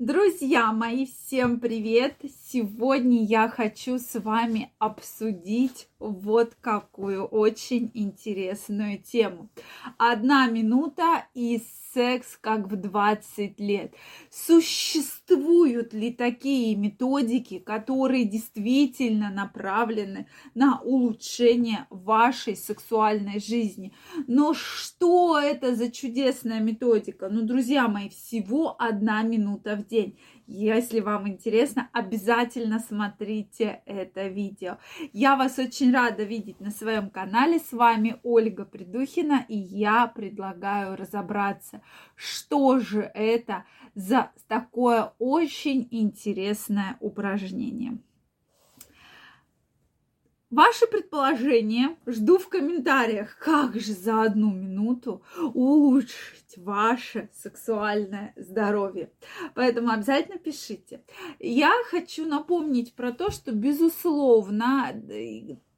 Друзья мои, всем привет! Сегодня я хочу с вами обсудить вот какую очень интересную тему. Одна минута и секс как в 20 лет. Существуют ли такие методики, которые действительно направлены на улучшение вашей сексуальной жизни? Но что это за чудесная методика? Ну, друзья мои, всего одна минута в день. Если вам интересно, обязательно смотрите это видео. Я вас очень рада видеть на своем канале. С вами Ольга Придухина, и я предлагаю разобраться, что же это за такое очень интересное упражнение. Ваши предположения жду в комментариях, как же за одну минуту улучшить ваше сексуальное здоровье. Поэтому обязательно пишите. Я хочу напомнить про то, что, безусловно,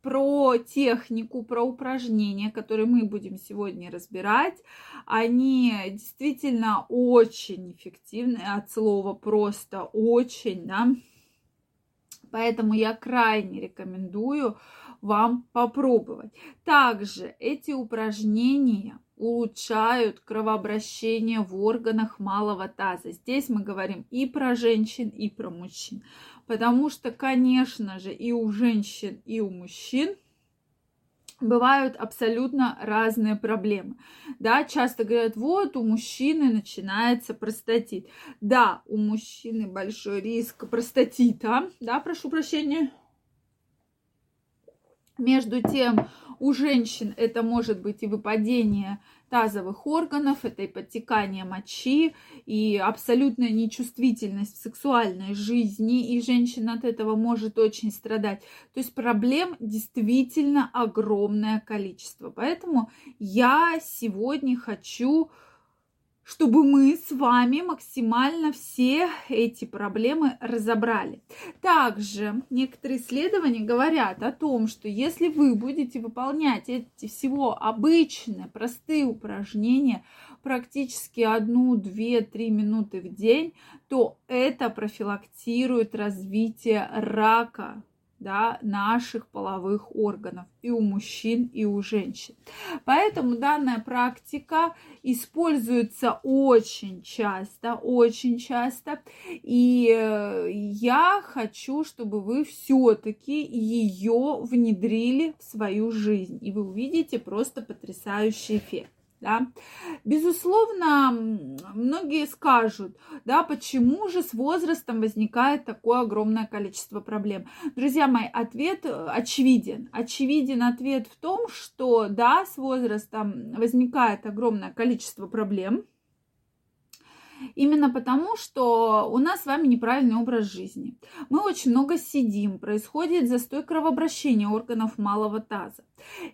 про технику, про упражнения, которые мы будем сегодня разбирать, они действительно очень эффективны, от слова просто очень, да, Поэтому я крайне рекомендую вам попробовать. Также эти упражнения улучшают кровообращение в органах малого таза. Здесь мы говорим и про женщин, и про мужчин. Потому что, конечно же, и у женщин, и у мужчин бывают абсолютно разные проблемы. Да, часто говорят, вот у мужчины начинается простатит. Да, у мужчины большой риск простатита, да, прошу прощения. Между тем, у женщин это может быть и выпадение тазовых органов, это и подтекание мочи, и абсолютная нечувствительность в сексуальной жизни, и женщина от этого может очень страдать. То есть проблем действительно огромное количество. Поэтому я сегодня хочу чтобы мы с вами максимально все эти проблемы разобрали. Также некоторые исследования говорят о том, что если вы будете выполнять эти всего обычные, простые упражнения практически одну, две, три минуты в день, то это профилактирует развитие рака да, наших половых органов и у мужчин, и у женщин. Поэтому данная практика используется очень часто, очень часто. И э, я хочу, чтобы вы все-таки ее внедрили в свою жизнь. И вы увидите просто потрясающий эффект да. Безусловно, многие скажут, да, почему же с возрастом возникает такое огромное количество проблем. Друзья мои, ответ э, очевиден. Очевиден ответ в том, что, да, с возрастом возникает огромное количество проблем, Именно потому, что у нас с вами неправильный образ жизни. Мы очень много сидим, происходит застой кровообращения органов малого таза.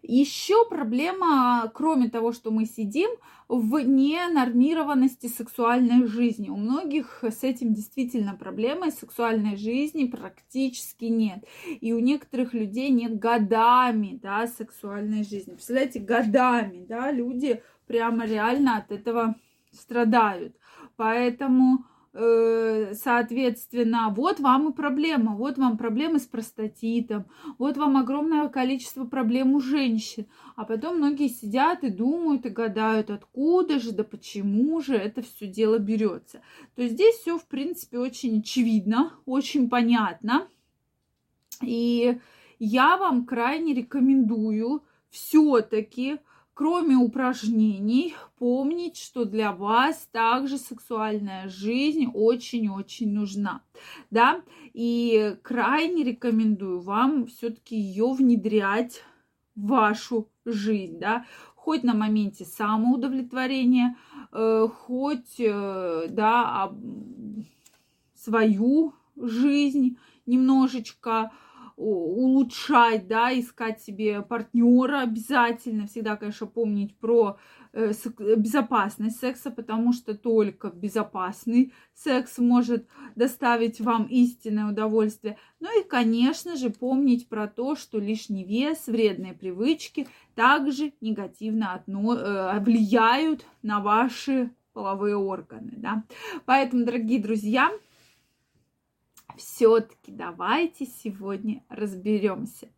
Еще проблема, кроме того, что мы сидим, в ненормированности сексуальной жизни. У многих с этим действительно проблемы, сексуальной жизни практически нет. И у некоторых людей нет годами, да, сексуальной жизни. Представляете, годами, да, люди прямо реально от этого страдают. Поэтому, э, соответственно, вот вам и проблема, вот вам проблемы с простатитом, вот вам огромное количество проблем у женщин. А потом многие сидят и думают и гадают, откуда же, да почему же это все дело берется. То есть здесь все, в принципе, очень очевидно, очень понятно. И я вам крайне рекомендую все-таки кроме упражнений, помнить, что для вас также сексуальная жизнь очень-очень нужна, да, и крайне рекомендую вам все-таки ее внедрять в вашу жизнь, да, хоть на моменте самоудовлетворения, э, хоть, э, да, свою жизнь немножечко улучшать, да, искать себе партнера обязательно, всегда, конечно, помнить про э, безопасность секса, потому что только безопасный секс может доставить вам истинное удовольствие. Ну и, конечно же, помнить про то, что лишний вес, вредные привычки также негативно одно, э, влияют на ваши половые органы, да. Поэтому, дорогие друзья, все-таки давайте сегодня разберемся.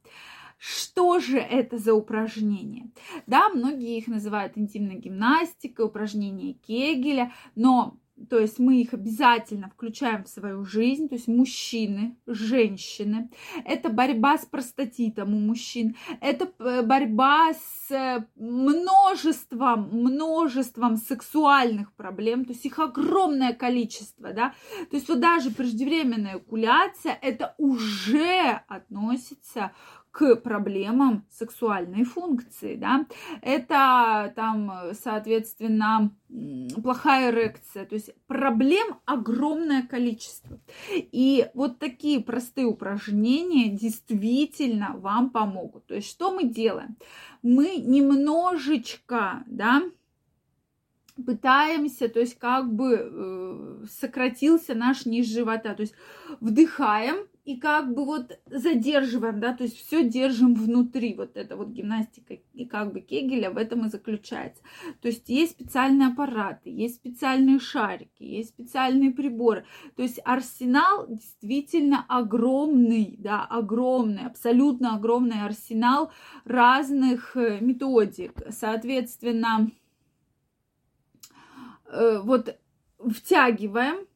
Что же это за упражнения? Да, многие их называют интимной гимнастикой, упражнения Кегеля, но то есть мы их обязательно включаем в свою жизнь, то есть мужчины, женщины. Это борьба с простатитом у мужчин, это э, борьба с э, множеством, множеством сексуальных проблем, то есть их огромное количество, да. То есть вот даже преждевременная экуляция, это уже относится к проблемам сексуальной функции, да, это там, соответственно, плохая эрекция, то есть проблем огромное количество. И вот такие простые упражнения действительно вам помогут. То есть что мы делаем? Мы немножечко, да, пытаемся, то есть как бы э, сократился наш низ живота, то есть вдыхаем, и как бы вот задерживаем, да, то есть все держим внутри, вот эта вот гимнастика и как бы Кегеля в этом и заключается. То есть есть специальные аппараты, есть специальные шарики, есть специальные приборы, то есть арсенал действительно огромный, да, огромный, абсолютно огромный арсенал разных э, методик, соответственно, э, вот втягиваем,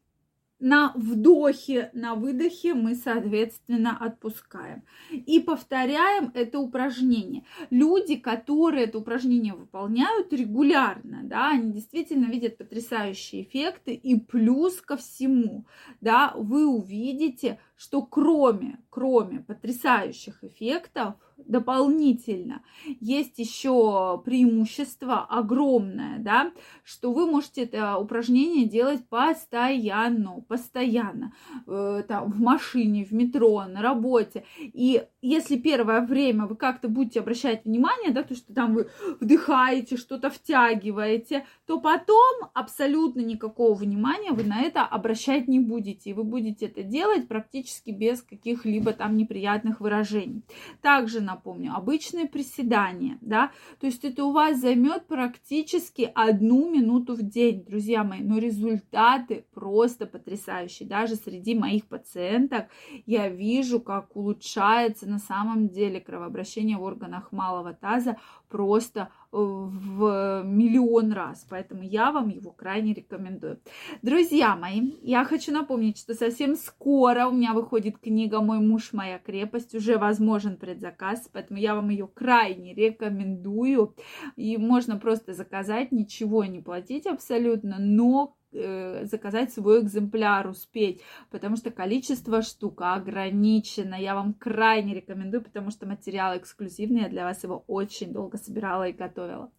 на вдохе, на выдохе мы, соответственно, отпускаем. И повторяем это упражнение. Люди, которые это упражнение выполняют регулярно, да, они действительно видят потрясающие эффекты. И плюс ко всему, да, вы увидите, что кроме, кроме потрясающих эффектов, дополнительно есть еще преимущество огромное, да, что вы можете это упражнение делать постоянно, постоянно, э, там, в машине, в метро, на работе. И если первое время вы как-то будете обращать внимание, да, то, что там вы вдыхаете, что-то втягиваете, то потом абсолютно никакого внимания вы на это обращать не будете. И вы будете это делать практически без каких-либо там неприятных выражений. Также напомню, обычные приседания, да, то есть это у вас займет практически одну минуту в день, друзья мои, но результаты просто потрясающие. Даже среди моих пациенток я вижу, как улучшается на самом деле кровообращение в органах малого таза просто э, в миллион раз. Поэтому я вам его крайне рекомендую. Друзья мои, я хочу напомнить, что совсем скоро у меня выходит книга «Мой муж, моя крепость». Уже возможен предзаказ, поэтому я вам ее крайне рекомендую. И можно просто заказать, ничего не платить абсолютно, но Э, заказать свой экземпляр, успеть, потому что количество штук ограничено. Я вам крайне рекомендую, потому что материал эксклюзивный, я для вас его очень долго собирала и готовила.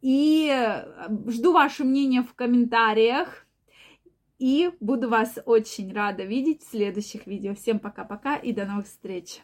И э, жду ваше мнение в комментариях. И буду вас очень рада видеть в следующих видео. Всем пока-пока и до новых встреч!